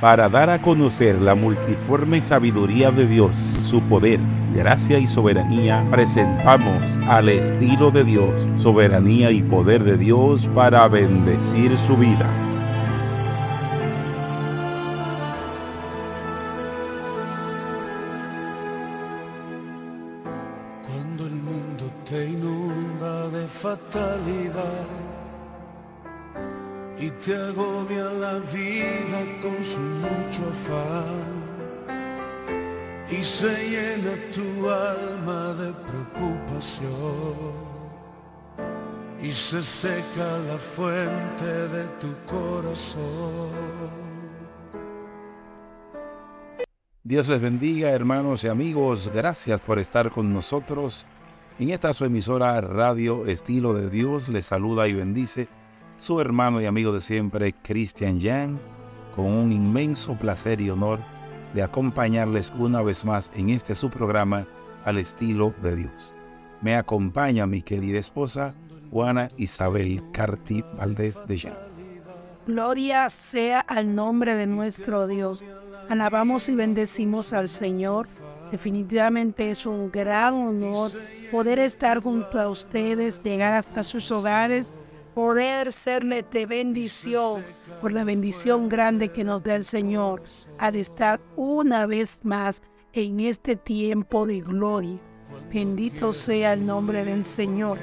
para dar a conocer la multiforme sabiduría de Dios, su poder, gracia y soberanía, presentamos al estilo de Dios, soberanía y poder de Dios para bendecir su vida. Se seca la fuente de tu corazón. Dios les bendiga, hermanos y amigos. Gracias por estar con nosotros. En esta su emisora Radio Estilo de Dios les saluda y bendice su hermano y amigo de siempre, Christian Yang, con un inmenso placer y honor de acompañarles una vez más en este su programa al estilo de Dios. Me acompaña mi querida esposa, Juana Isabel Carti Valdez de Yang. Gloria sea al nombre de nuestro Dios. Alabamos y bendecimos al Señor. Definitivamente es un gran honor poder estar junto a ustedes, llegar hasta sus hogares, poder serle de bendición por la bendición grande que nos da el Señor al estar una vez más en este tiempo de gloria. Bendito sea el nombre del Señor.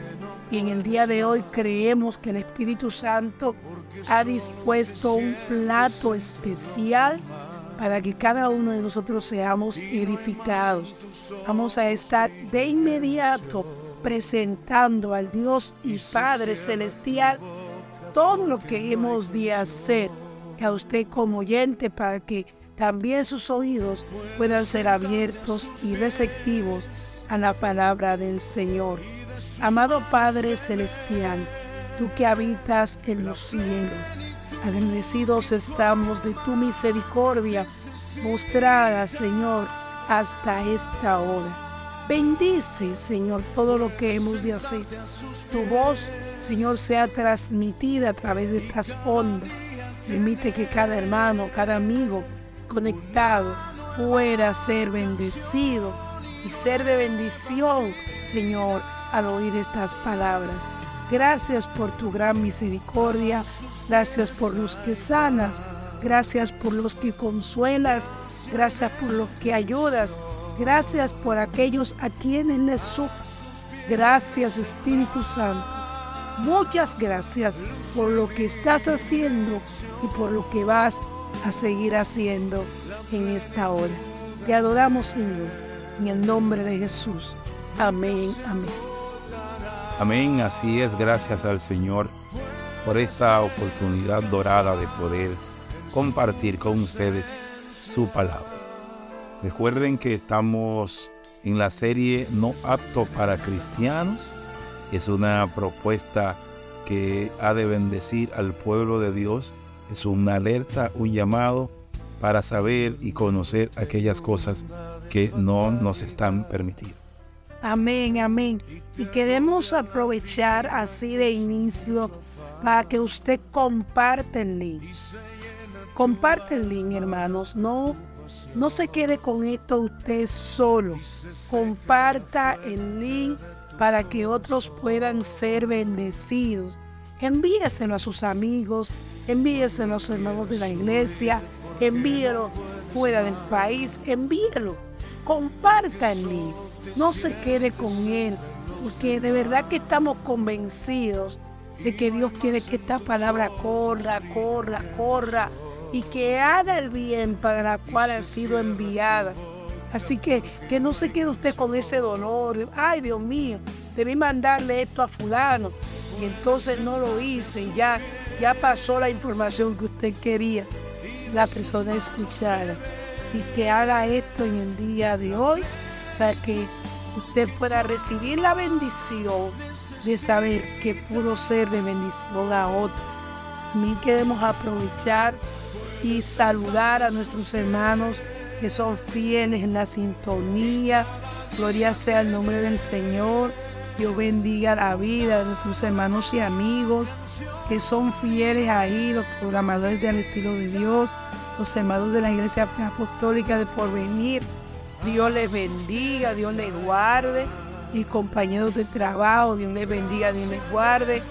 Y en el día de hoy creemos que el Espíritu Santo ha dispuesto un plato especial para que cada uno de nosotros seamos edificados. Vamos a estar de inmediato presentando al Dios y Padre Celestial todo lo que hemos de hacer a usted como oyente para que también sus oídos puedan ser abiertos y receptivos a la palabra del Señor. Amado Padre Celestial, tú que habitas en los cielos, agradecidos estamos de tu misericordia mostrada, Señor, hasta esta hora. Bendice, Señor, todo lo que hemos de hacer. Tu voz, Señor, sea transmitida a través de estas ondas. Permite que cada hermano, cada amigo conectado pueda ser bendecido y ser de bendición, Señor, al oír estas palabras. Gracias por tu gran misericordia. Gracias por los que sanas. Gracias por los que consuelas. Gracias por los que ayudas. Gracias por aquellos a quienes les sufro. Gracias Espíritu Santo. Muchas gracias por lo que estás haciendo y por lo que vas a seguir haciendo en esta hora. Te adoramos Señor, en el nombre de Jesús. Amén, amén. Amén, así es, gracias al Señor por esta oportunidad dorada de poder compartir con ustedes su palabra. Recuerden que estamos en la serie No apto para cristianos. Es una propuesta que ha de bendecir al pueblo de Dios. Es una alerta, un llamado para saber y conocer aquellas cosas que no nos están permitidas. Amén, amén. Y queremos aprovechar así de inicio para que usted comparte el link. Comparte el link, hermanos. No no se quede con esto usted solo. Comparta el link para que otros puedan ser bendecidos. Envíeselo a sus amigos, envíeselo a los hermanos de la iglesia, envíelo fuera del país, envíelo. Comparta el link. No se quede con él, porque de verdad que estamos convencidos de que Dios quiere que esta palabra corra, corra, corra y que haga el bien para la cual ha sido enviada. Así que que no se quede usted con ese dolor. Ay, Dios mío, debí mandarle esto a fulano y entonces no lo hice. Ya, ya pasó la información que usted quería la persona escuchara. Así que haga esto en el día de hoy para que usted pueda recibir la bendición de saber que pudo ser de bendición a otro. Mí queremos aprovechar y saludar a nuestros hermanos que son fieles en la sintonía. Gloria sea el nombre del Señor. Dios bendiga la vida de nuestros hermanos y amigos que son fieles ahí, los programadores del estilo de Dios. Los hermanos de la Iglesia Apostólica de Porvenir. Dios les bendiga, Dios les guarde. Mis compañeros de trabajo, Dios les bendiga, Dios les guarde.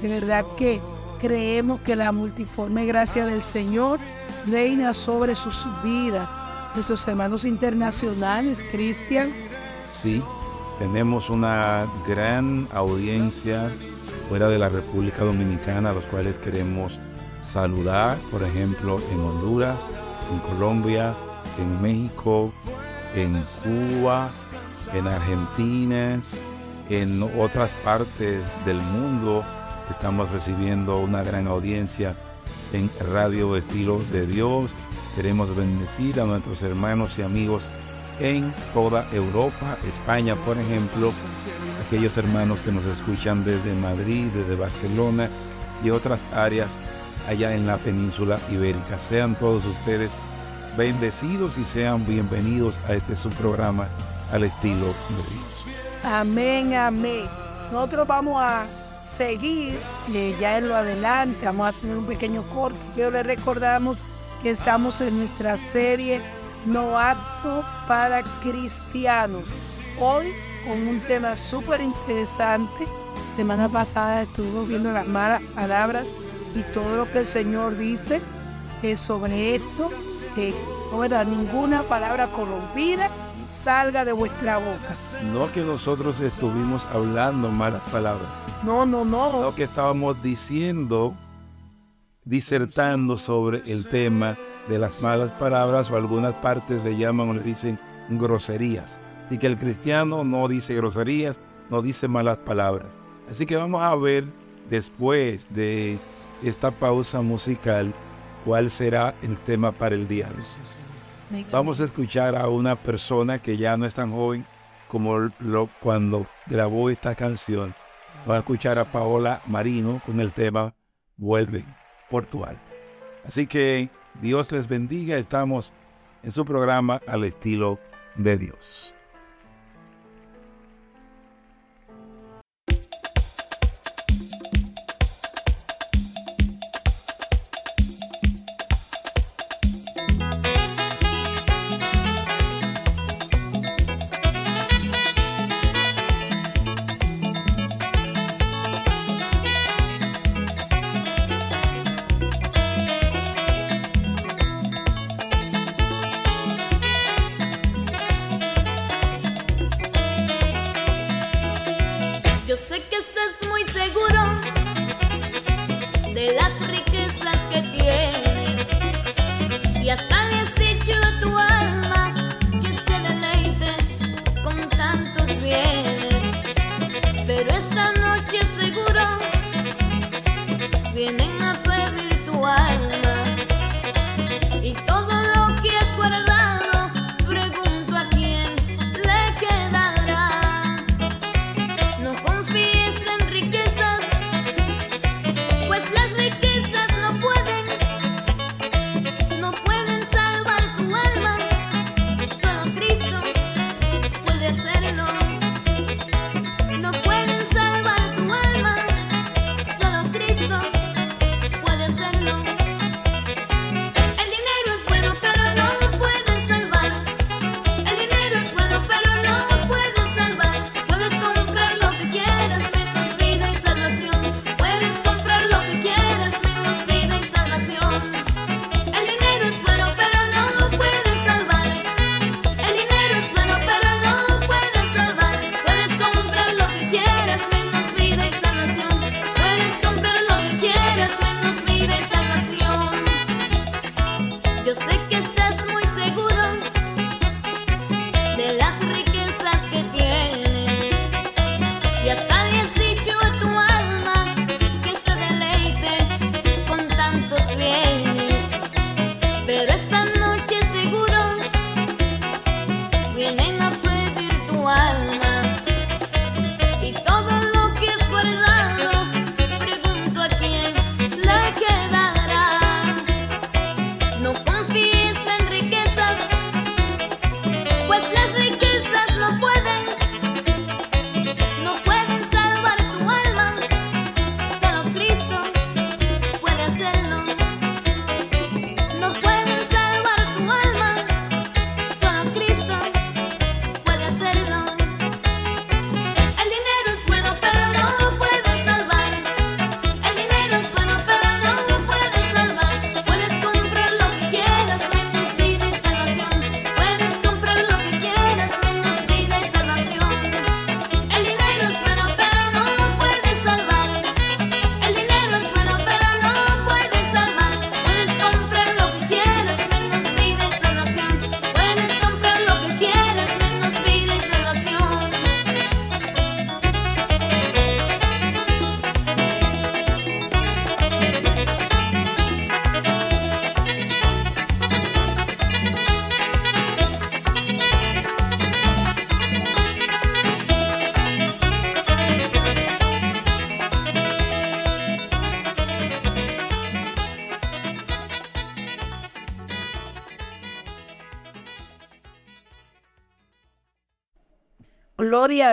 De verdad que creemos que la multiforme gracia del Señor reina sobre sus vidas. Nuestros hermanos internacionales, Cristian. Sí, tenemos una gran audiencia fuera de la República Dominicana, a los cuales queremos saludar, por ejemplo, en Honduras, en Colombia, en México, en Cuba, en Argentina, en otras partes del mundo. Estamos recibiendo una gran audiencia en Radio Estilo de Dios. Queremos bendecir a nuestros hermanos y amigos en toda Europa, España, por ejemplo, aquellos hermanos que nos escuchan desde Madrid, desde Barcelona y otras áreas allá en la península ibérica. Sean todos ustedes bendecidos y sean bienvenidos a este su programa al estilo de Dios. Amén, amén. Nosotros vamos a seguir eh, ya en lo adelante, vamos a tener un pequeño corte, pero le recordamos que estamos en nuestra serie No Apto para Cristianos. Hoy con un tema súper interesante. Semana pasada estuvimos viendo las malas palabras y todo lo que el Señor dice es sobre esto, que no ninguna palabra corrompida salga de vuestra boca. No que nosotros estuvimos hablando malas palabras. No, no, no. Lo que estábamos diciendo, disertando sobre el tema de las malas palabras o algunas partes le llaman o le dicen groserías. Así que el cristiano no dice groserías, no dice malas palabras. Así que vamos a ver después de esta pausa musical cuál será el tema para el día. Vamos a escuchar a una persona que ya no es tan joven como lo, cuando grabó esta canción. Vamos a escuchar a Paola Marino con el tema Vuelve Portugal. Así que Dios les bendiga. Estamos en su programa al estilo de Dios.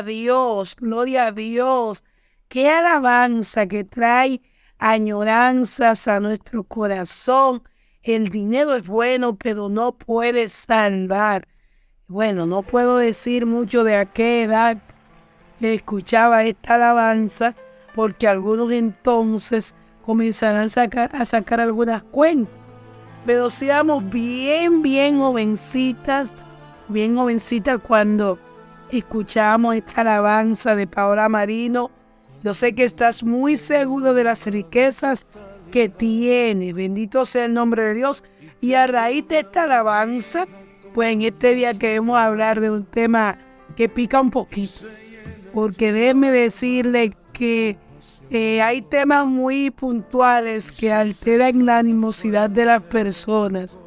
Dios, gloria a Dios. Qué alabanza que trae añoranzas a nuestro corazón. El dinero es bueno, pero no puede salvar. Bueno, no puedo decir mucho de a qué edad escuchaba esta alabanza, porque algunos entonces comenzarán a sacar, a sacar algunas cuentas. Pero seamos bien, bien jovencitas, bien jovencitas cuando escuchamos esta alabanza de Paola Marino. Yo sé que estás muy seguro de las riquezas que tiene. Bendito sea el nombre de Dios. Y a raíz de esta alabanza, pues en este día queremos hablar de un tema que pica un poquito. Porque déjeme decirle que eh, hay temas muy puntuales que alteran la animosidad de las personas.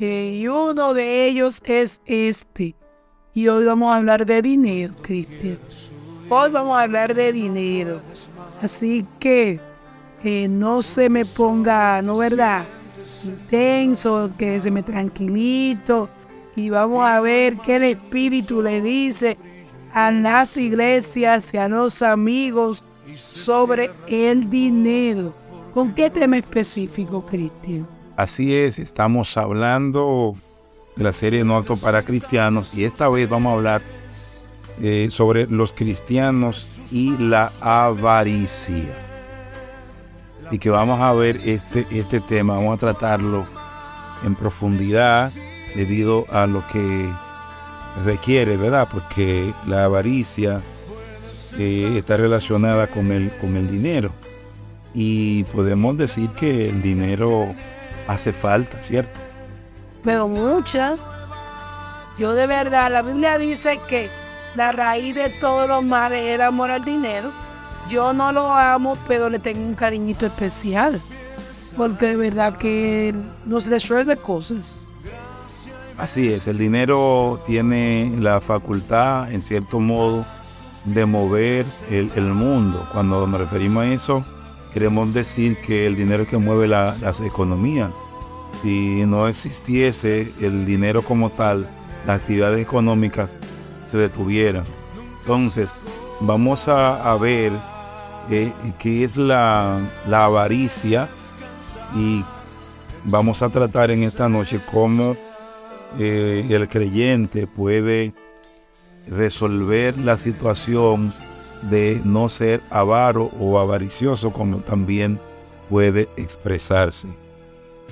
Eh, y uno de ellos es este. Y hoy vamos a hablar de dinero, Cristian. Hoy vamos a hablar de dinero. Así que eh, no se me ponga, ¿no verdad? Intenso, que se me tranquilito. Y vamos a ver qué el Espíritu le dice a las iglesias y a los amigos sobre el dinero. ¿Con qué tema específico, Cristian? Así es, estamos hablando de la serie No Alto para Cristianos y esta vez vamos a hablar eh, sobre los cristianos y la avaricia. Y que vamos a ver este, este tema, vamos a tratarlo en profundidad debido a lo que requiere, ¿verdad? Porque la avaricia está relacionada con el, con el dinero. Y podemos decir que el dinero hace falta, ¿cierto? Pero muchas. Yo de verdad, la Biblia dice que la raíz de todos los males era amor al dinero. Yo no lo amo, pero le tengo un cariñito especial. Porque de verdad que nos resuelve cosas. Así es, el dinero tiene la facultad, en cierto modo, de mover el, mundo. Cuando nos referimos a eso, queremos decir que el dinero es que mueve las economías. Si no existiese el dinero como tal, las actividades económicas se detuvieran. Entonces, vamos a, ver eh, qué es la, avaricia y vamos a tratar en esta noche cómo eh, el creyente puede resolver la situación de no ser avaro o avaricioso como también puede expresarse.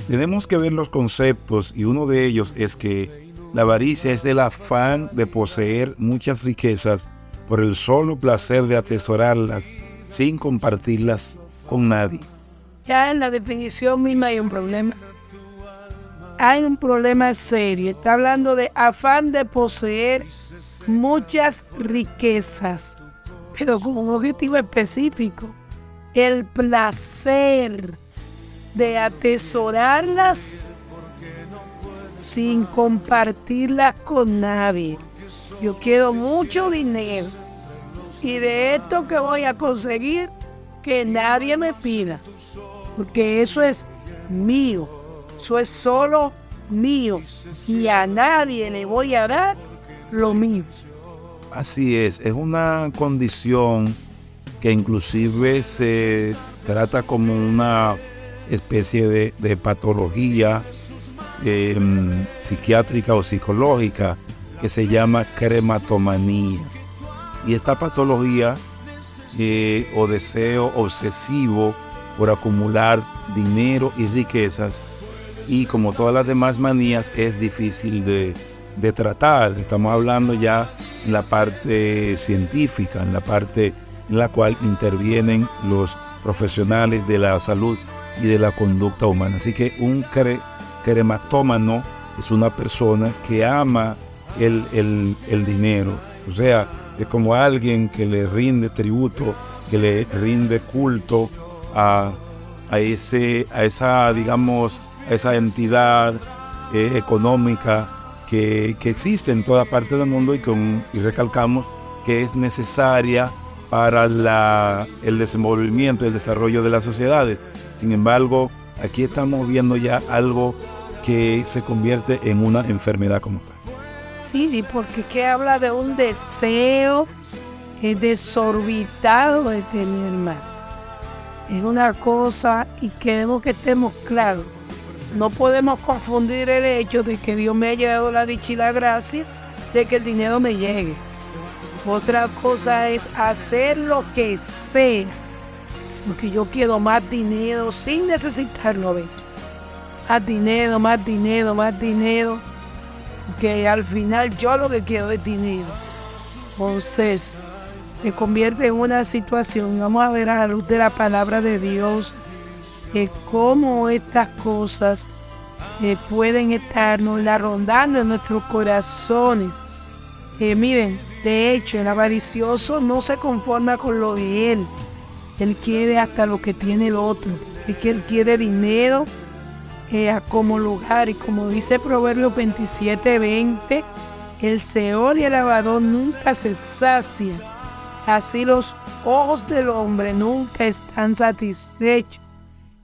Tenemos que ver los conceptos y uno de ellos es que la avaricia es el afán de poseer muchas riquezas por el solo placer de atesorarlas sin compartirlas con nadie. Ya en la definición misma hay un problema. Hay un problema serio. Está hablando de afán de poseer muchas riquezas, pero con un objetivo específico, el placer de atesorarlas sin compartirlas con nadie. Yo quiero mucho dinero y de esto que voy a conseguir, que nadie me pida, porque eso es mío, eso es solo mío y a nadie le voy a dar lo mismo. Así es, es una condición que inclusive se trata como una especie de, patología em, psiquiátrica o psicológica que se llama crematomanía. Y esta patología eh, o deseo obsesivo por acumular dinero y riquezas y como todas las demás manías es difícil de, de tratar. Estamos hablando ya en la parte científica, en la parte en la cual intervienen los profesionales de la salud y de la conducta humana. Así que un crematómano es una persona que ama el, dinero. O sea, es como alguien que le rinde tributo, que le rinde culto a, ese, a esa, digamos, a esa entidad eh, económica que, existe en toda parte del mundo y, con, y recalcamos que es necesaria para la, el desenvolvimiento el desarrollo de las sociedades. Sin embargo, aquí estamos viendo ya algo que se convierte en una enfermedad como tal. Sí, porque que habla de un deseo desorbitado de tener más. Es una cosa y queremos que estemos claros. No podemos confundir el hecho de que Dios me haya dado la dicha y la gracia de que el dinero me llegue. Otra cosa es hacer lo que sea, porque yo quiero más dinero sin necesitarlo a veces. Más dinero, más dinero, más dinero, que al final yo lo que quiero es dinero. Entonces, se convierte en una situación, vamos a ver a la luz de la palabra de Dios, cómo estas cosas eh, pueden estarnos la rondando en nuestros corazones. Eh, miren, de hecho, el avaricioso no se conforma con lo de él. Él quiere hasta lo que tiene el otro. Es que él quiere dinero eh, como lugar. Y como dice Proverbio 27, 20, el Seol y el lavador nunca se sacian. Así los ojos del hombre nunca están satisfechos.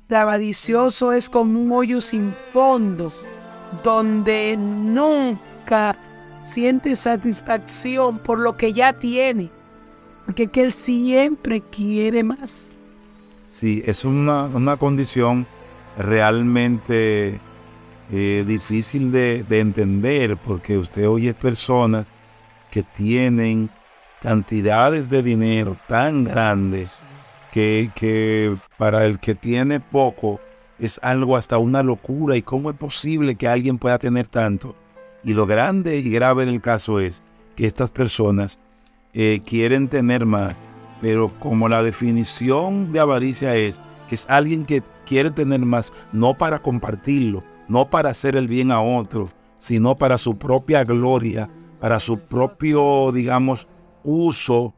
El avaricioso es como un hoyo sin fondo, donde nunca siente satisfacción por lo que ya tiene, porque que él siempre quiere más. Sí, es una, una condición realmente eh, difícil de, de, entender, porque usted oye personas que tienen cantidades de dinero tan grandes que, que para el que tiene poco es algo hasta una locura. ¿Y cómo es posible que alguien pueda tener tanto? Y lo grande y grave del caso es que estas personas eh, quieren tener más, pero como la definición de avaricia es que es alguien que quiere tener más no para compartirlo, no para hacer el bien a otro, sino para su propia gloria, para su propio, digamos, uso,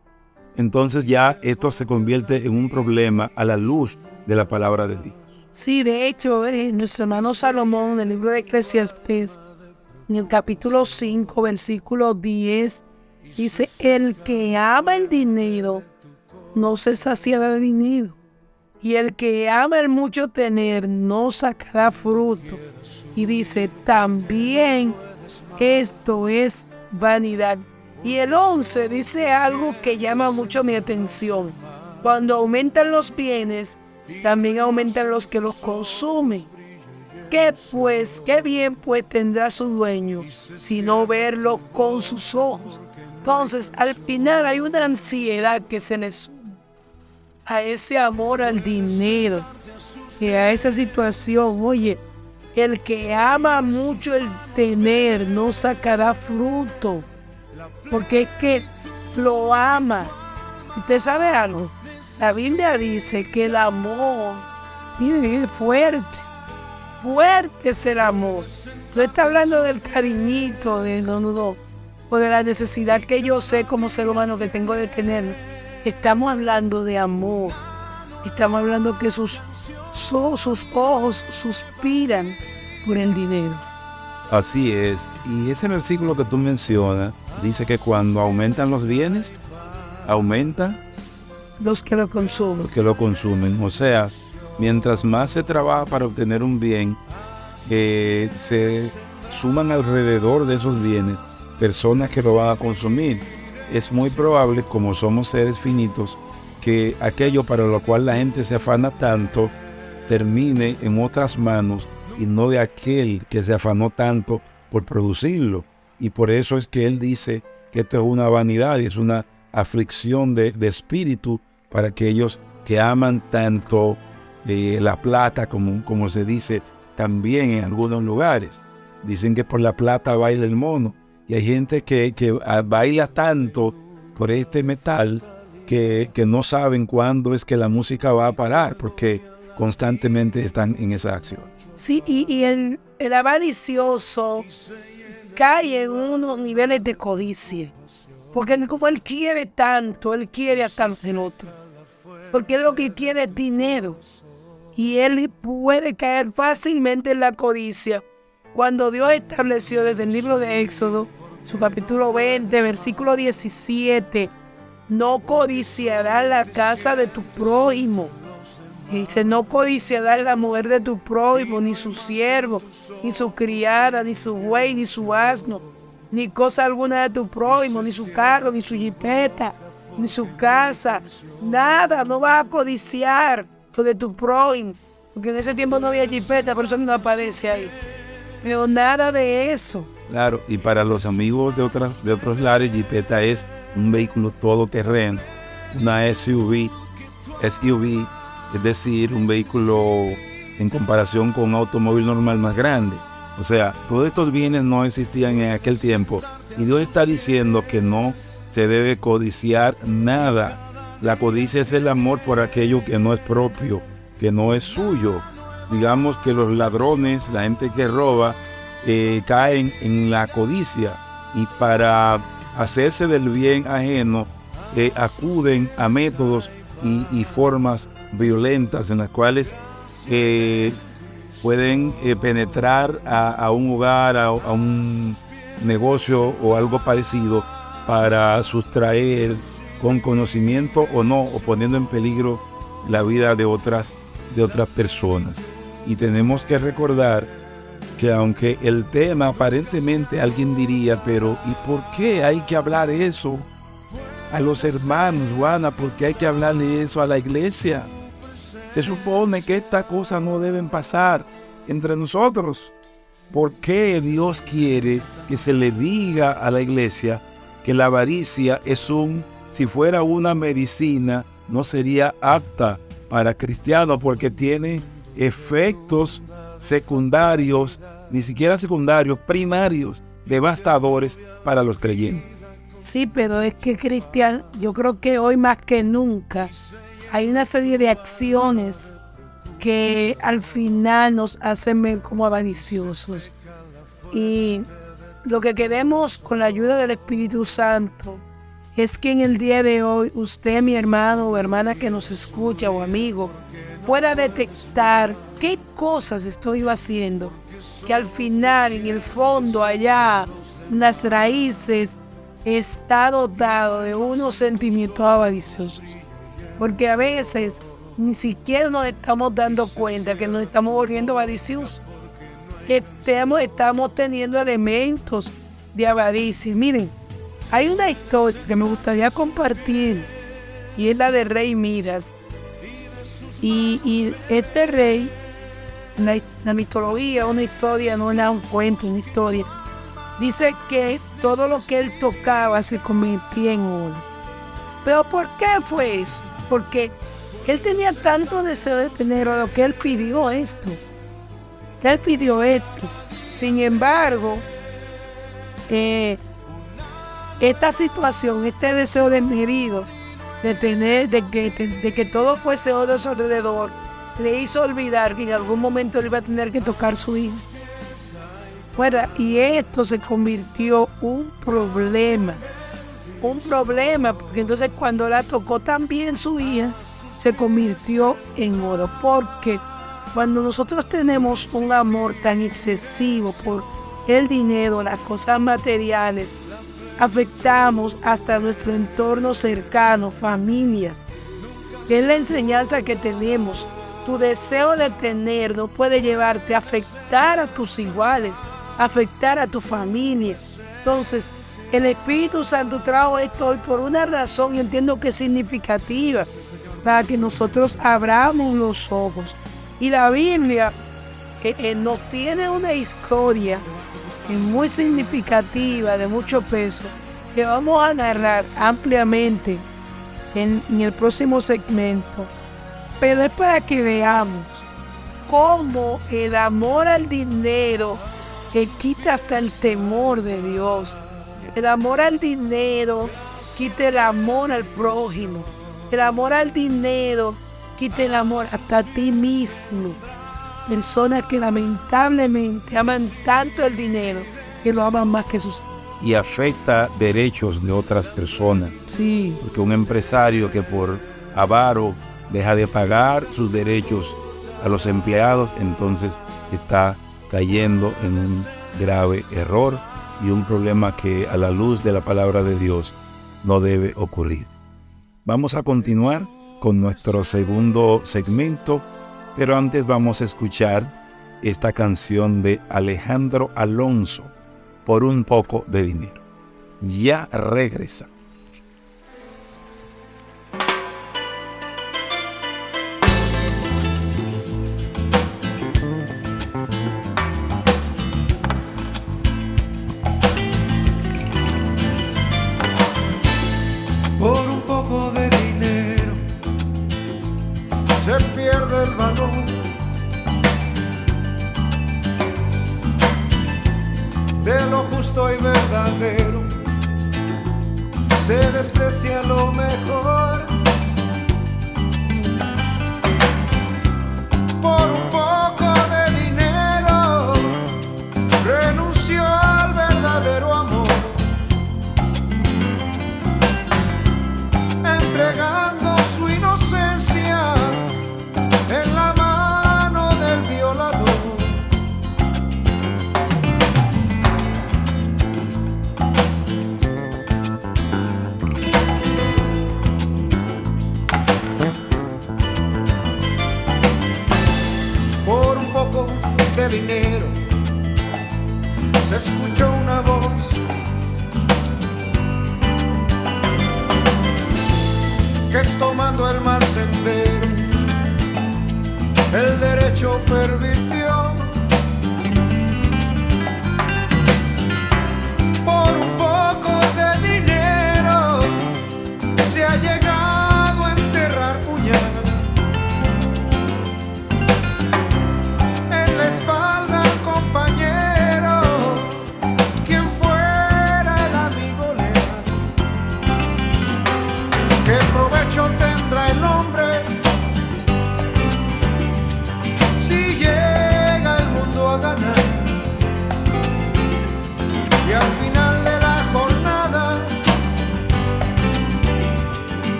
entonces ya esto se convierte en un problema a la luz de la palabra de Dios. Sí, de hecho, eh, nuestro hermano Salomón en el libro de Eclesiastes en el capítulo 5, versículo 10, dice, el que ama el dinero no se saciará de dinero. Y el que ama el mucho tener no sacará fruto. Y dice, también esto es vanidad. Y el 11 dice algo que llama mucho mi atención. Cuando aumentan los bienes, también aumentan los que los consumen. ¿Qué pues, qué bien pues tendrá su dueño, sino verlo con sus ojos? Entonces, al final hay una ansiedad que se le sube a ese amor al dinero y a esa situación. Oye, el que ama mucho el tener no sacará fruto, porque es que lo ama. ¿Usted sabe algo? La Biblia dice que el amor es fuerte fuerte es el amor. No está hablando del cariñito, de no, no, o de la necesidad que yo sé como ser humano que tengo de tener. Estamos hablando de amor. Estamos hablando que sus, sus ojos suspiran por el dinero. Así es. Y ese versículo que tú mencionas dice que cuando aumentan los bienes, aumentan los que lo consumen. Los que lo consumen. O sea, mientras más se trabaja para obtener un bien, eh, se suman alrededor de esos bienes personas que lo van a consumir. Es muy probable, como somos seres finitos, que aquello para lo cual la gente se afana tanto termine en otras manos y no de aquel que se afanó tanto por producirlo. Y por eso es que él dice que esto es una vanidad y es una aflicción de, de espíritu para aquellos que aman tanto la plata, como, como se dice también en algunos lugares. Dicen que por la plata baila el mono. Y hay gente que, que ah, baila tanto por este metal que, que, no saben cuándo es que la música va a parar, porque constantemente están en esa acción. Sí, y, y el, el avaricioso cae en unos niveles de codicia, porque como él quiere tanto, él quiere hasta el otro, porque él lo que quiere es dinero y él puede caer fácilmente en la codicia. Cuando Dios estableció desde el libro de Éxodo, su capítulo 20, versículo 17, no codiciarás la casa de tu prójimo. Dice, no codiciarás la mujer de tu prójimo, ni su siervo, ni su criada, ni su buey, ni su asno, ni cosa alguna de tu prójimo, ni su carro, ni su jipeta, ni su casa, nada, no vas a codiciar lo de tu prójimo, porque en ese tiempo no había jipeta, por eso no aparece ahí. Pero nada de eso. Claro, y para los amigos de, otras, de otros lares, jipeta es un vehículo todoterreno, una SUV, SUV, es decir, un vehículo en comparación con un automóvil normal más grande. O sea, todos estos bienes no existían en aquel tiempo. Y Dios está diciendo que no se debe codiciar nada. La codicia es el amor por aquello que no es propio, que no es suyo. Digamos que los ladrones, la gente que roba, eh, caen en la codicia y para hacerse del bien ajeno eh, acuden a métodos y, formas violentas en las cuales eh, pueden penetrar a, un hogar, a, un negocio o algo parecido para sustraer con conocimiento o no, o poniendo en peligro la vida de otras, de otras personas. Y tenemos que recordar que aunque el tema aparentemente alguien diría, pero ¿y por qué hay que hablar eso a los hermanos, Juana? ¿Por qué hay que hablarle eso a la iglesia? Se supone que estas cosas no deben pasar entre nosotros. ¿Por qué Dios quiere que se le diga a la iglesia que la avaricia es un, si fuera una medicina, no sería apta para cristianos porque tiene efectos secundarios, ni siquiera secundarios, primarios, devastadores para los creyentes? Sí, pero es que Cristian, yo creo que hoy más que nunca hay una serie de acciones que al final nos hacen ver como avariciosos. Y lo que queremos con la ayuda del Espíritu Santo es que en el día de hoy usted, mi hermano o hermana que nos escucha o amigo, pueda detectar qué cosas estoy haciendo, que al final, en el fondo, allá, las raíces, está dotado de unos sentimientos avariciosos. Porque a veces ni siquiera nos estamos dando cuenta que nos estamos volviendo avariciosos. Que estamos, estamos teniendo elementos de avaricia. Miren, hay una historia que me gustaría compartir y es la de Rey Miras. Y, este rey, la, mitología, una historia, no era un cuento, una historia, dice que todo lo que él tocaba se convertía en oro. Pero ¿por qué fue eso? porque él tenía tanto deseo de tener lo que él pidió esto. Él pidió esto. Sin embargo, eh, esta situación, este deseo desmedido de tener, de que, de que todo fuese oro a su alrededor, le hizo olvidar que en algún momento él iba a tener que tocar su hijo. Bueno, y esto se convirtió un problema un problema, porque entonces cuando la tocó también su hija, se convirtió en oro. Porque cuando nosotros tenemos un amor tan excesivo por el dinero, las cosas materiales, afectamos hasta nuestro entorno cercano, familias. es la enseñanza que tenemos. Tu deseo de tener no puede llevarte a afectar a tus iguales, afectar a tu familia. Entonces, el Espíritu Santo trajo esto hoy por una razón y entiendo que es significativa, para que nosotros abramos los ojos. Y la Biblia eh, eh, nos tiene una historia muy significativa, de mucho peso, que vamos a narrar ampliamente en, en el próximo segmento. Pero es para que veamos cómo el amor al dinero que quita hasta el temor de Dios el amor al dinero quita el amor al prójimo. El amor al dinero quita el amor hasta a ti mismo. Personas que lamentablemente aman tanto el dinero que lo aman más que sus y afecta derechos de otras personas. Sí. Porque un empresario que por avaro deja de pagar sus derechos a los empleados, entonces está cayendo en un grave error y un problema que a la luz de la palabra de Dios no debe ocurrir. Vamos a continuar con nuestro segundo segmento, pero antes vamos a escuchar esta canción de Alejandro Alonso por un poco de dinero. Ya regresa. se.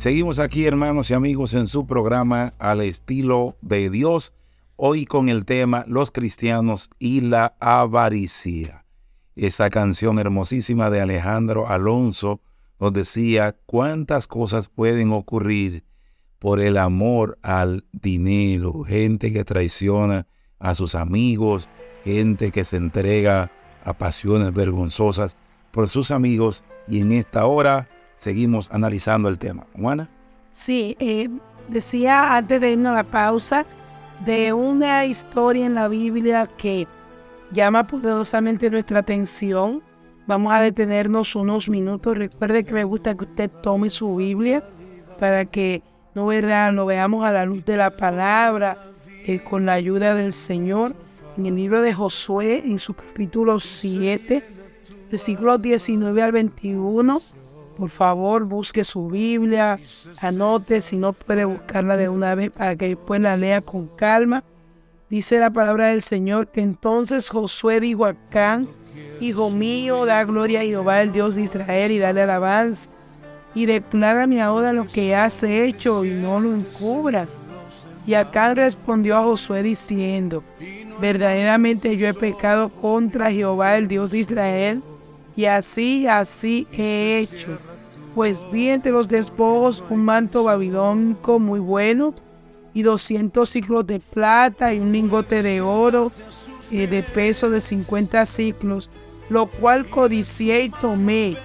Seguimos aquí, hermanos y amigos, en su programa Al estilo de Dios, hoy con el tema Los cristianos y la avaricia. Esa canción hermosísima de Alejandro Alonso nos decía cuántas cosas pueden ocurrir por el amor al dinero, gente que traiciona a sus amigos, gente que se entrega a pasiones vergonzosas por sus amigos y en esta hora seguimos analizando el tema. Juana. Sí, eh, decía antes de irnos a la pausa de una historia en la Biblia que llama poderosamente nuestra atención. Vamos a detenernos unos minutos. Recuerde que me gusta que usted tome su Biblia para que no verá, lo veamos a la luz de la palabra, eh, con la ayuda del Señor. En el libro de Josué, en su capítulo 7, versículos 19 al 21. Por favor, busque su Biblia, anote, si no puede buscarla de una vez para que después la lea con calma. Dice la palabra del Señor que entonces Josué dijo a Can, Hijo mío, da gloria a Jehová, el Dios de Israel, y dale alabanza. Y declárame ahora lo que has hecho y no lo encubras. Y Acán respondió a Josué diciendo, verdaderamente yo he pecado contra Jehová, el Dios de Israel, y así, así he hecho. Pues vi entre los despojos un manto babilónico muy bueno, y doscientos ciclos de plata, y un lingote de oro eh, de peso de cincuenta ciclos, lo cual codicié y tomé.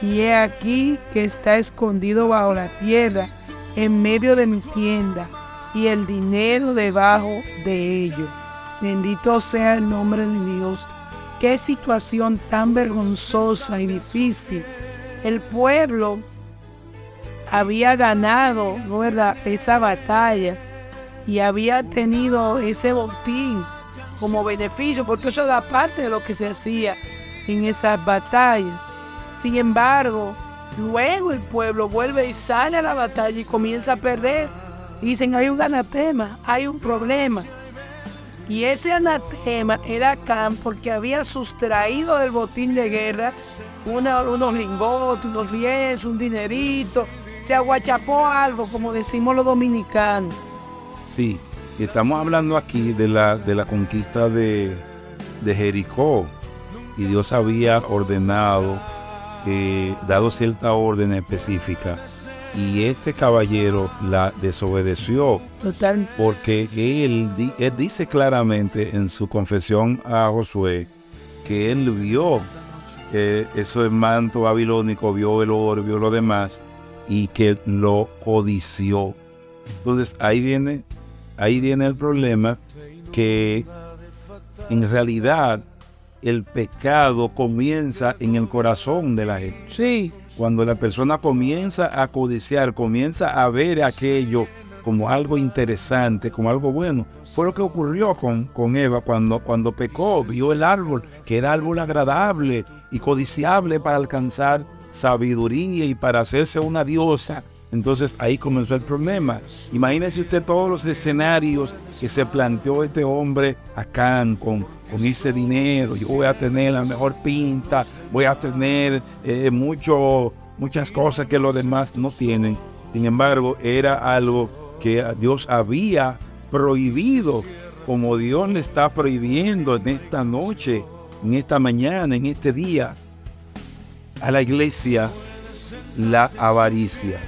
Y he aquí que está escondido bajo la tierra, en medio de mi tienda, y el dinero debajo de ello. Bendito sea el nombre de Dios. Qué situación tan vergonzosa y difícil. El pueblo había ganado ¿verdad? esa batalla y había tenido ese botín como beneficio, porque eso da parte de lo que se hacía en esas batallas. Sin embargo, luego el pueblo vuelve y sale a la batalla y comienza a perder. dicen, hay un anatema, hay un problema. Y ese anatema era Can porque había sustraído del botín de guerra unos lingotes, unos lienzos, un dinerito. Se aguachapó algo, como decimos los dominicanos. Sí, estamos hablando aquí de la, de la conquista de, de Jericó. Y Dios había ordenado, eh, dado cierta orden específica, y este caballero la desobedeció. Total. Porque él, él, dice claramente en su confesión a Josué que él vio eh, ese manto babilónico, vio el oro, vio lo demás y que lo codició. Entonces ahí viene, ahí viene el problema que en realidad el pecado comienza en el corazón de la gente. Sí. Cuando la persona comienza a codiciar, comienza a ver aquello como algo interesante, como algo bueno. Fue lo que ocurrió con, con Eva cuando, cuando pecó, vio el árbol, que era árbol agradable y codiciable para alcanzar sabiduría y para hacerse una diosa. Entonces ahí comenzó el problema. Imagínese usted todos los escenarios que se planteó este hombre acá con, con ese dinero. Yo voy a tener la mejor pinta, voy a tener eh, mucho, muchas cosas que los demás no tienen. Sin embargo, era algo que Dios había prohibido, como Dios le está prohibiendo en esta noche, en esta mañana, en este día, a la iglesia la avaricia.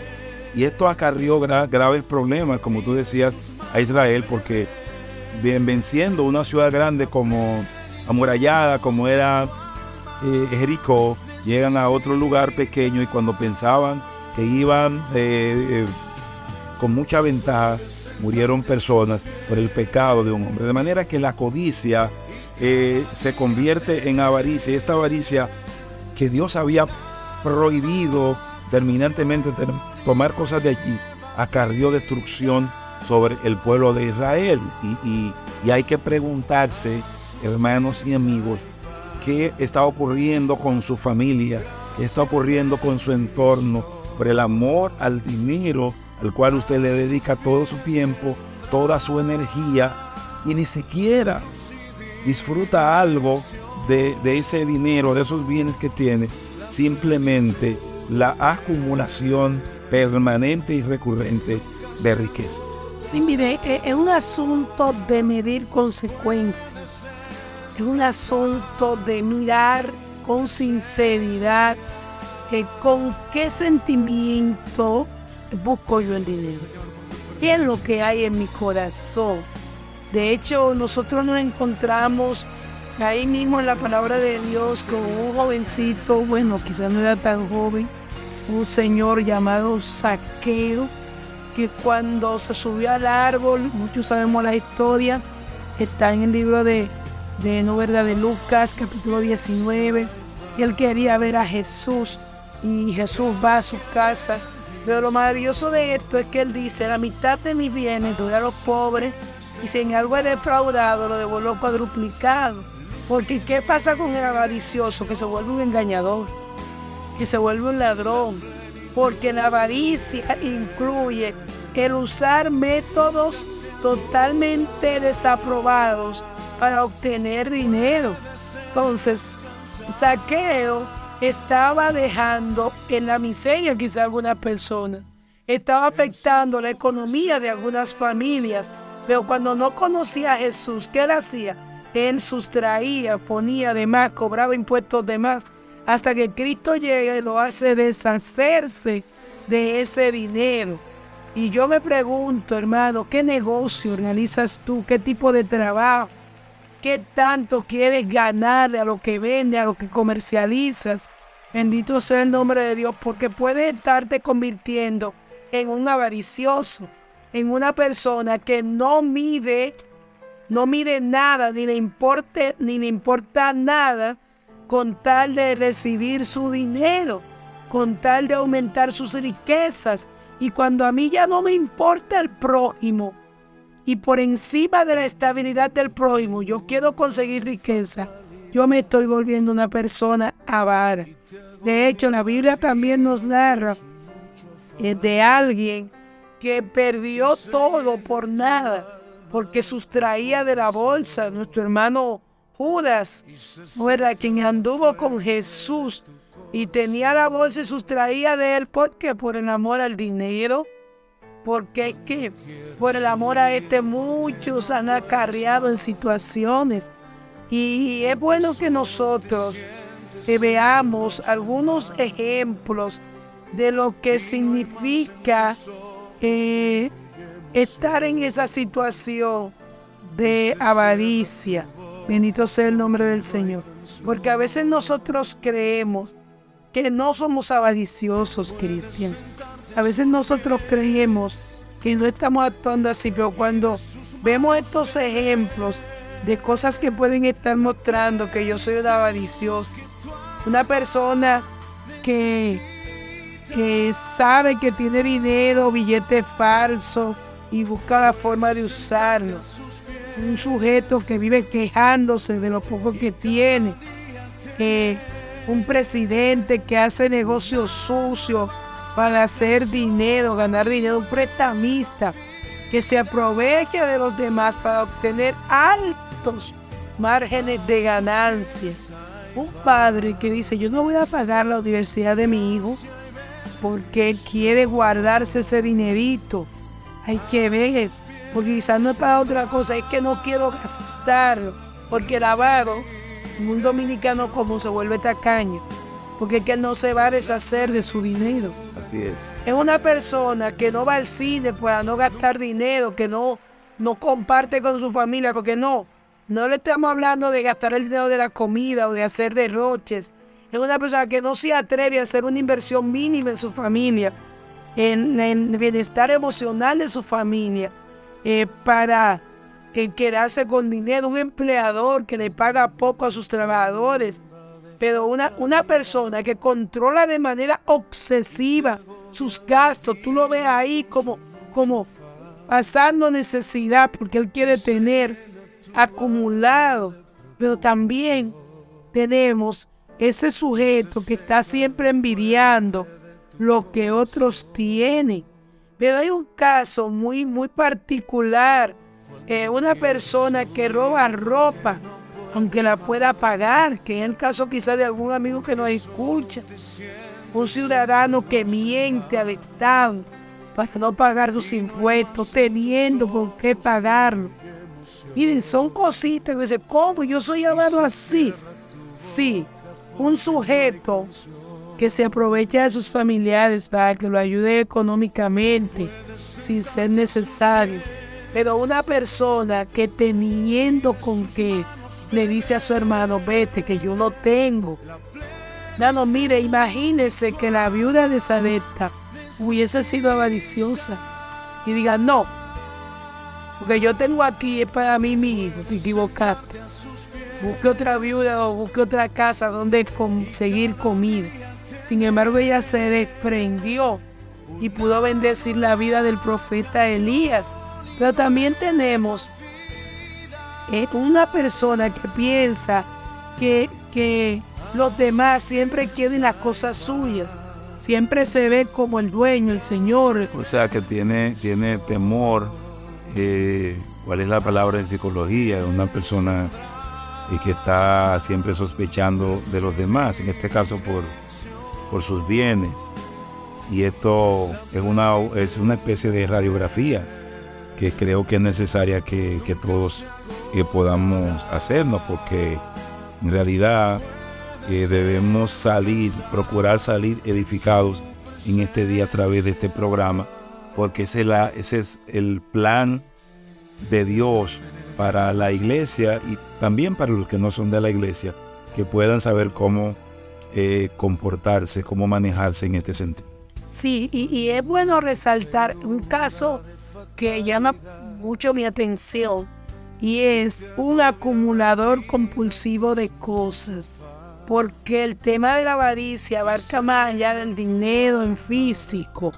Y esto acarrió graves problemas, como tú decías, a Israel, porque venciendo una ciudad grande como amurallada, como era eh, Jericó, llegan a otro lugar pequeño y cuando pensaban que iban eh, eh, con mucha ventaja, murieron personas por el pecado de un hombre. De manera que la codicia se convierte en avaricia. Esta avaricia que Dios había prohibido terminantemente tomar cosas de allí, acarrió destrucción sobre el pueblo de Israel. Y, hay que preguntarse, hermanos y amigos, qué está ocurriendo con su familia, qué está ocurriendo con su entorno, por el amor al dinero al cual usted le dedica todo su tiempo, toda su energía, y ni siquiera disfruta algo de, de ese dinero, de esos bienes que tiene, simplemente la acumulación permanente y recurrente de riquezas. Sí, mire, e-, es un asunto de medir consecuencias, es un asunto de mirar con sinceridad eh, con qué sentimiento busco yo el dinero. ¿Qué es lo que hay en mi corazón? De hecho, nosotros nos encontramos ahí mismo en la palabra de Dios con un jovencito, bueno, quizás no era tan joven, un señor llamado Saqueo, que cuando se subió al árbol, muchos sabemos la historia, está en el libro de, de no verdad de Lucas, capítulo 19, y él quería ver a Jesús, y Jesús va a su casa. Pero lo maravilloso de esto es que él dice, la mitad de mis bienes doy a los pobres, y si en algo he defraudado, lo devuelvo cuadruplicado. Porque ¿qué pasa con el avaricioso? Que se vuelve un engañador, que se vuelve un ladrón, porque la avaricia incluye el usar métodos totalmente desaprobados para obtener dinero. Entonces, Saqueo estaba dejando en la miseria quizá algunas personas, estaba afectando la economía de algunas familias, pero cuando no conocía a Jesús, ¿qué él hacía? Él sustraía, ponía de más, cobraba impuestos de más hasta que Cristo llegue y lo hace deshacerse de ese dinero. Y yo me pregunto, hermano, ¿qué negocio organizas tú? ¿Qué tipo de trabajo? ¿Qué tanto quieres ganarle a lo que vende, a lo que comercializas? Bendito sea el nombre de Dios, porque puedes estarte convirtiendo en un avaricioso, en una persona que no mide, no mide nada, ni le importe, ni le importa nada con tal de recibir su dinero, con tal de aumentar sus riquezas. Y cuando a mí ya no me importa el prójimo y por encima de la estabilidad del prójimo yo quiero conseguir riqueza, yo me estoy volviendo una persona avara. De hecho, la Biblia también nos narra eh, de alguien que perdió todo por nada, porque sustraía de la bolsa, nuestro hermano Judas, ¿verdad? Quien anduvo con Jesús y tenía la bolsa y sustraía de él, ¿por qué? Por el amor al dinero. Porque es que por el amor a este muchos han acarreado en situaciones. Y es bueno que nosotros veamos algunos ejemplos de lo que significa eh, estar en esa situación de avaricia. Bendito sea el nombre del Señor. Porque a veces nosotros creemos que no somos avariciosos, Cristian. A veces nosotros creemos que no estamos actuando así, pero cuando vemos estos ejemplos de cosas que pueden estar mostrando que yo soy un avaricioso, una persona que, que sabe que tiene dinero, billetes falsos y busca la forma de usarlo un sujeto que vive quejándose de lo poco que tiene, un presidente que hace negocios sucios para hacer dinero, ganar dinero, un prestamista que se aprovecha de los demás para obtener altos márgenes de ganancia. Un padre que dice, yo no voy a pagar la universidad de mi hijo porque quiere guardarse ese dinerito. Hay que ver porque quizás no es para otra cosa, es que no quiero gastarlo, porque el avaro, un dominicano como se vuelve tacaño, porque es que no se va a deshacer de su dinero. Así es. Es una persona que no va al cine para no gastar dinero, que no, no comparte con su familia, porque no, no le estamos hablando de gastar el dinero de la comida o de hacer derroches. Es una persona que no se atreve a hacer una inversión mínima en su familia, en, en el bienestar emocional de su familia eh, para quedarse con dinero, un empleador que le paga poco a sus trabajadores, pero una, una persona que controla de manera obsesiva sus gastos, tú lo ves ahí como, como pasando necesidad porque él quiere tener acumulado, pero también tenemos ese sujeto que está siempre envidiando lo que otros tienen pero hay un caso muy, muy particular. Eh, una persona que roba ropa, aunque la pueda pagar, que es el caso quizás de algún amigo que nos escucha. Un ciudadano que miente al Estado para no pagar sus impuestos, teniendo con qué pagarlo. Miren, son cositas que dicen, ¿cómo yo soy llamado así? Sí, un sujeto que se aprovecha de sus familiares para que lo ayude económicamente sin ser necesario. Pero una persona que teniendo con que le dice a su hermano, vete, que yo no tengo. No, mire, imagínese que la viuda de Sadeta hubiese sido avariciosa y diga, no, porque yo tengo aquí es para mí mi hijo, te equivocaste. Busque otra viuda o busque otra casa donde conseguir comida. Sin embargo, ella se desprendió y pudo bendecir la vida del profeta Elías. Pero también tenemos eh, una persona que piensa que, que los demás siempre quieren las cosas suyas. Siempre se ve como el dueño, el Señor. O sea, que tiene, tiene temor. Eh, ¿Cuál es la palabra en psicología? Una persona eh, que está siempre sospechando de los demás, en este caso por, por sus bienes. Y esto es una, es una especie de radiografía que creo que es necesaria que, todos que podamos hacernos, porque en realidad eh, debemos salir, procurar salir edificados en este día a través de este programa, porque ese es el plan de Dios para la iglesia y también para los que no son de la iglesia, que puedan saber cómo eh, comportarse, cómo manejarse en este sentido. Sí, y, y es bueno resaltar un caso que llama mucho mi atención y es un acumulador compulsivo de cosas. Porque el tema de la avaricia abarca más allá del dinero en físico,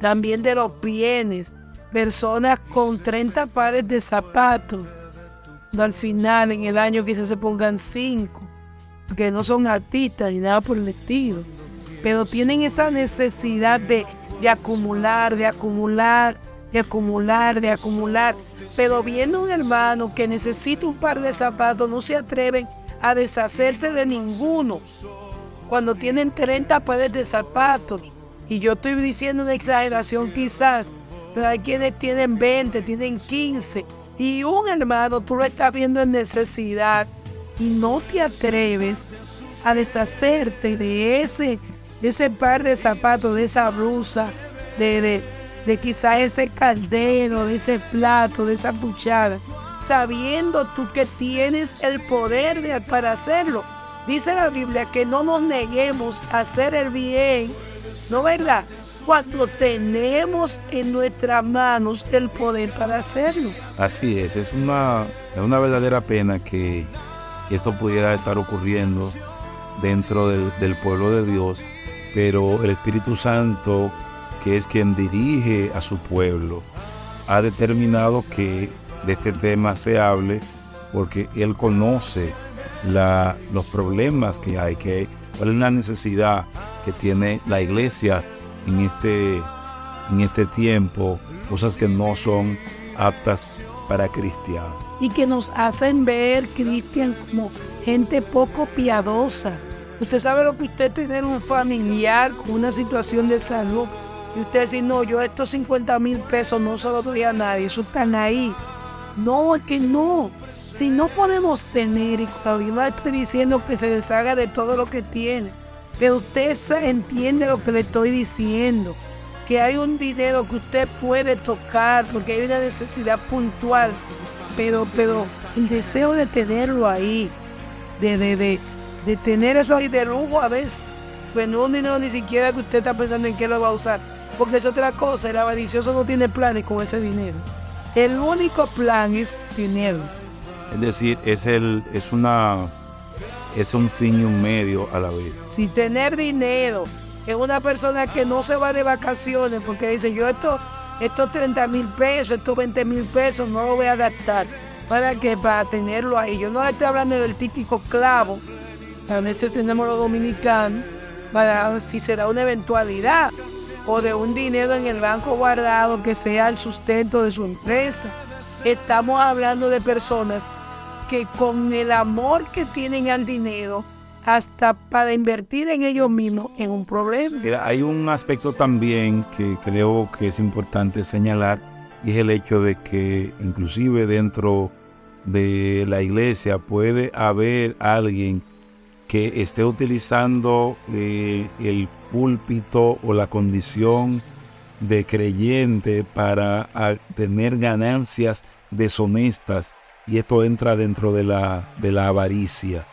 también de los bienes. Personas con 30 pares de zapatos, al final en el año quizás se pongan 5, que no son artistas ni nada por el estilo, pero tienen esa necesidad de, de acumular, de acumular, de acumular, de acumular. Pero viendo un hermano que necesita un par de zapatos, no se atreven a deshacerse de ninguno. Cuando tienen 30 pares de zapatos, y yo estoy diciendo una exageración quizás, pero hay quienes tienen 20, tienen 15, y un hermano tú lo estás viendo en necesidad y no te atreves a deshacerte de ese, ese par de zapatos, de esa blusa, de, de, de quizás ese caldero, de ese plato, de esa cuchara, sabiendo tú que tienes el poder de, para hacerlo. Dice la Biblia que no nos neguemos a hacer el bien, ¿no verdad? Cuando tenemos en nuestras manos el poder para hacerlo. Así es, es una, es una verdadera pena que, esto pudiera estar ocurriendo dentro del, del pueblo de Dios, pero el Espíritu Santo que es quien dirige a su pueblo, ha determinado que de este tema se hable porque Él conoce los problemas que hay, que, cuál es la necesidad que tiene la iglesia en este, en este tiempo, cosas que no son aptas para cristianos. Y que nos hacen ver, Cristian, como gente poco piadosa. Usted sabe lo que usted tener un familiar con una situación de salud y usted dice, no, yo estos 50 mil pesos no se los doy a nadie, eso están ahí. No, es que no. Si no podemos tener, y todavía estoy diciendo que se deshaga de todo lo que tiene, pero usted entiende lo que le estoy diciendo, que hay un dinero que usted puede tocar porque hay una necesidad puntual, pero, pero el deseo de tenerlo ahí, de, de, de, de tener eso ahí de lujo a veces, pues no un dinero ni siquiera que usted está pensando en qué lo va a usar porque es otra cosa, el avaricioso no tiene planes con ese dinero. El único plan es dinero. Es decir, es el, es una, es un fin y un medio a la vez. Si tener dinero es una persona que no se va de vacaciones porque dice yo esto, estos 30 mil pesos, estos 20 mil pesos no lo voy a gastar. ¿Para qué? Para tenerlo ahí. Yo no le estoy hablando del típico clavo, a veces tenemos los dominicanos, para si se da una eventualidad o de un dinero en el banco guardado que sea el sustento de su empresa. Estamos hablando de personas que con el amor que tienen al dinero, hasta para invertir en ellos mismos en un problema. hay un aspecto también que creo que es importante señalar y es el hecho de que inclusive dentro de la iglesia puede haber alguien que esté utilizando eh, el púlpito o la condición de creyente para tener ganancias deshonestas y esto entra dentro de la, de la avaricia.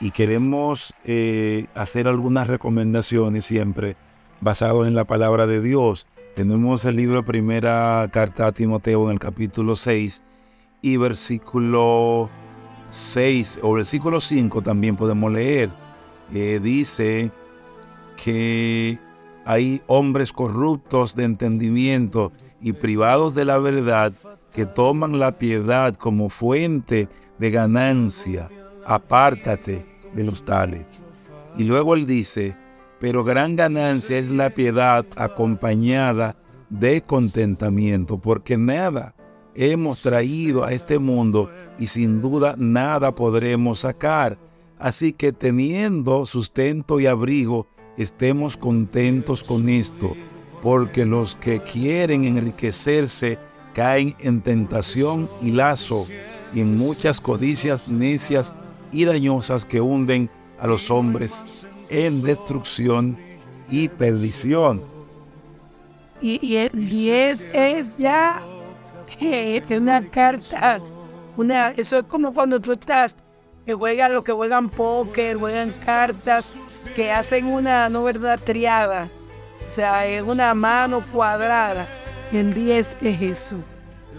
Y queremos eh, hacer algunas recomendaciones siempre basados en la palabra de Dios. Tenemos el libro Primera Carta a Timoteo en el capítulo 6 y versículo 6 o versículo 5 también podemos leer. Eh, dice que hay hombres corruptos de entendimiento y privados de la verdad que toman la piedad como fuente de ganancia. Apártate de los tales. Y luego él dice, pero gran ganancia es la piedad acompañada de contentamiento, porque nada hemos traído a este mundo y sin duda nada podremos sacar. Así que teniendo sustento y abrigo, estemos contentos con esto, porque los que quieren enriquecerse caen en tentación y lazo y en muchas codicias necias y dañosas que hunden a los hombres en destrucción y perdición. Y, el 10 es ya una carta, una, eso es como cuando tú estás, que juegan los que juegan póker, juegan cartas, que hacen una, no verdad, triada. O sea, es una mano cuadrada. El 10 es eso.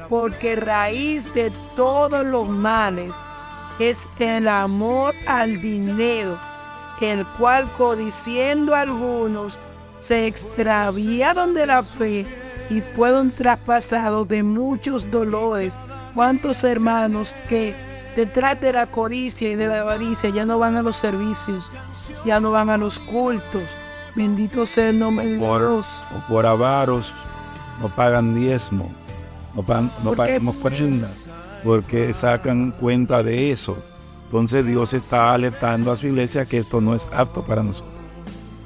Porque raíz de todos los males es el amor al dinero, el cual codiciendo algunos se extraviaron de la fe y fueron traspasados de muchos dolores. ¿Cuántos hermanos que detrás de la codicia y de la avaricia ya no van a los servicios, ya no van a los cultos? Bendito sea el nombre de Dios. O por avaros no pagan diezmo, no, pagan, no pagamos prendas, porque sacan cuenta de eso. Entonces Dios está alertando a su iglesia que esto no es apto para nosotros.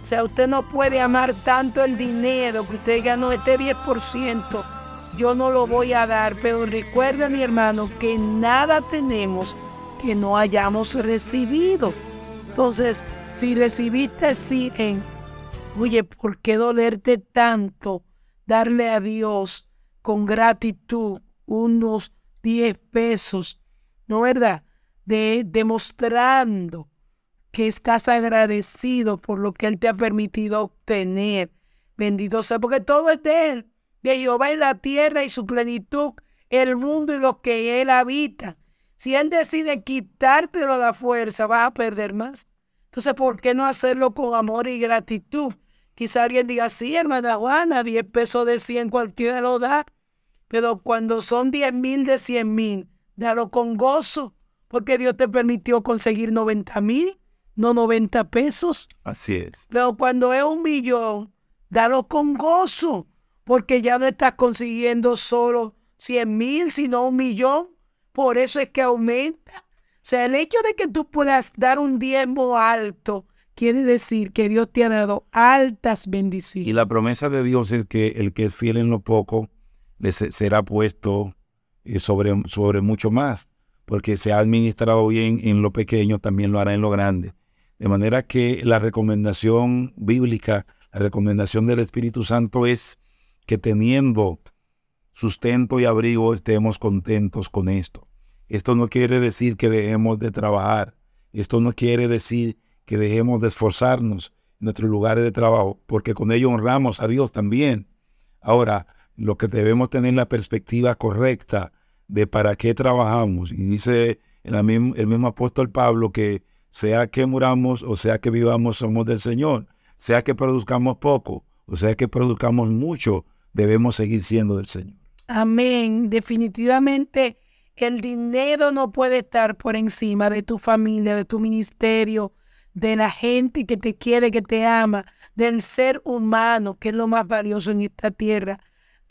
O sea, usted no puede amar tanto el dinero que usted ganó este 10%. Yo no lo voy a dar, pero recuerda mi hermano que nada tenemos que no hayamos recibido. Entonces, si recibiste 100, oye, ¿por qué dolerte tanto? Darle a Dios con gratitud unos 10 pesos, ¿no verdad? De, demostrando que estás agradecido por lo que Él te ha permitido obtener. Bendito sea, porque todo es de Él, de Jehová en la tierra y su plenitud, el mundo y lo que Él habita. Si Él decide quitártelo la fuerza, vas a perder más. Entonces, ¿por qué no hacerlo con amor y gratitud? Quizá alguien diga, sí, hermana Juana, 10 pesos de 100 cualquiera lo da. Pero cuando son 10 mil de 100 mil, dalo con gozo, porque Dios te permitió conseguir 90 mil no 90 pesos. Así es. Pero cuando es un millón, dalo con gozo, porque ya no estás consiguiendo solo 100 mil, sino un millón. Por eso es que aumenta. O sea, el hecho de que tú puedas dar un diezmo alto quiere decir que Dios te ha dado altas bendiciones. Y la promesa de Dios es que el que es fiel en lo poco será puesto eh, sobre, sobre mucho más, porque se ha administrado bien en lo pequeño, también lo hará en lo grande. De manera que la recomendación bíblica, la recomendación del Espíritu Santo es que teniendo sustento y abrigo estemos contentos con esto. Esto no quiere decir que dejemos de trabajar. Esto no quiere decir que dejemos de esforzarnos en nuestros lugares de trabajo, porque con ello honramos a Dios también. Ahora, lo que debemos tener la perspectiva correcta de para qué trabajamos. Y dice el mismo, el mismo apóstol Pablo que sea que muramos o sea que vivamos, somos del Señor. Sea que produzcamos poco o sea que produzcamos mucho, debemos seguir siendo del Señor. Amén. Definitivamente el dinero no puede estar por encima de tu familia, de tu ministerio, de la gente que te quiere, que te ama, del ser humano, que es lo más valioso en esta tierra,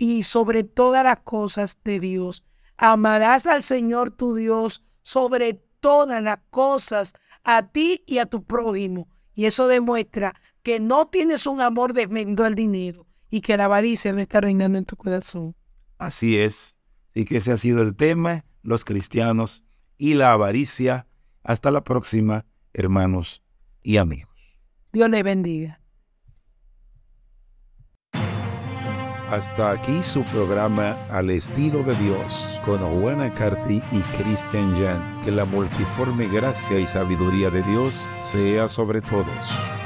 y sobre todas las cosas de Dios. Amarás al Señor tu Dios sobre todas las cosas a ti y a tu prójimo. Y eso demuestra que no tienes un amor desmedido al dinero y que la avaricia no está reinando en tu corazón. Así es. y que ese ha sido el tema, los cristianos y la avaricia. Hasta la próxima, hermanos y amigos. Dios le bendiga. Hasta aquí su programa Al estilo de Dios con Juana Carty y Christian Jan. Que la multiforme gracia y sabiduría de Dios sea sobre todos.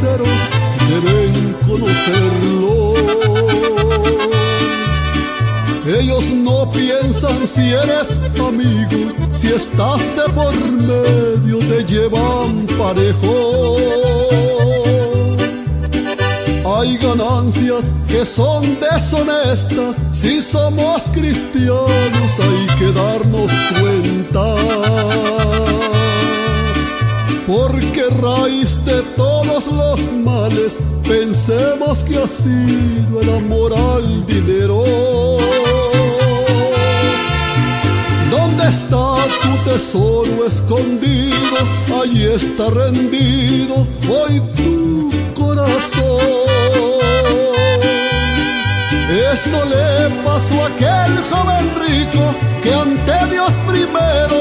Deben conocerlos. Ellos no piensan si eres amigo, si estás de por medio te llevan parejo. Hay ganancias que son deshonestas, si somos cristianos hay que darnos cuenta. Porque raíz de todos los males, pensemos que ha sido el amor al dinero. ¿Dónde está tu tesoro escondido? Allí está rendido hoy tu corazón. Eso le pasó a aquel joven rico que ante Dios primero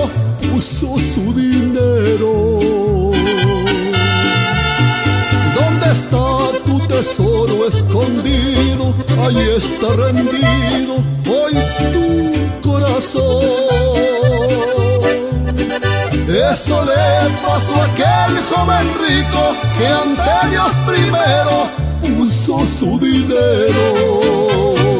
tesoro escondido? Allí está rendido hoy tu corazón. Eso le pasó a aquel joven rico que ante Dios primero puso su dinero.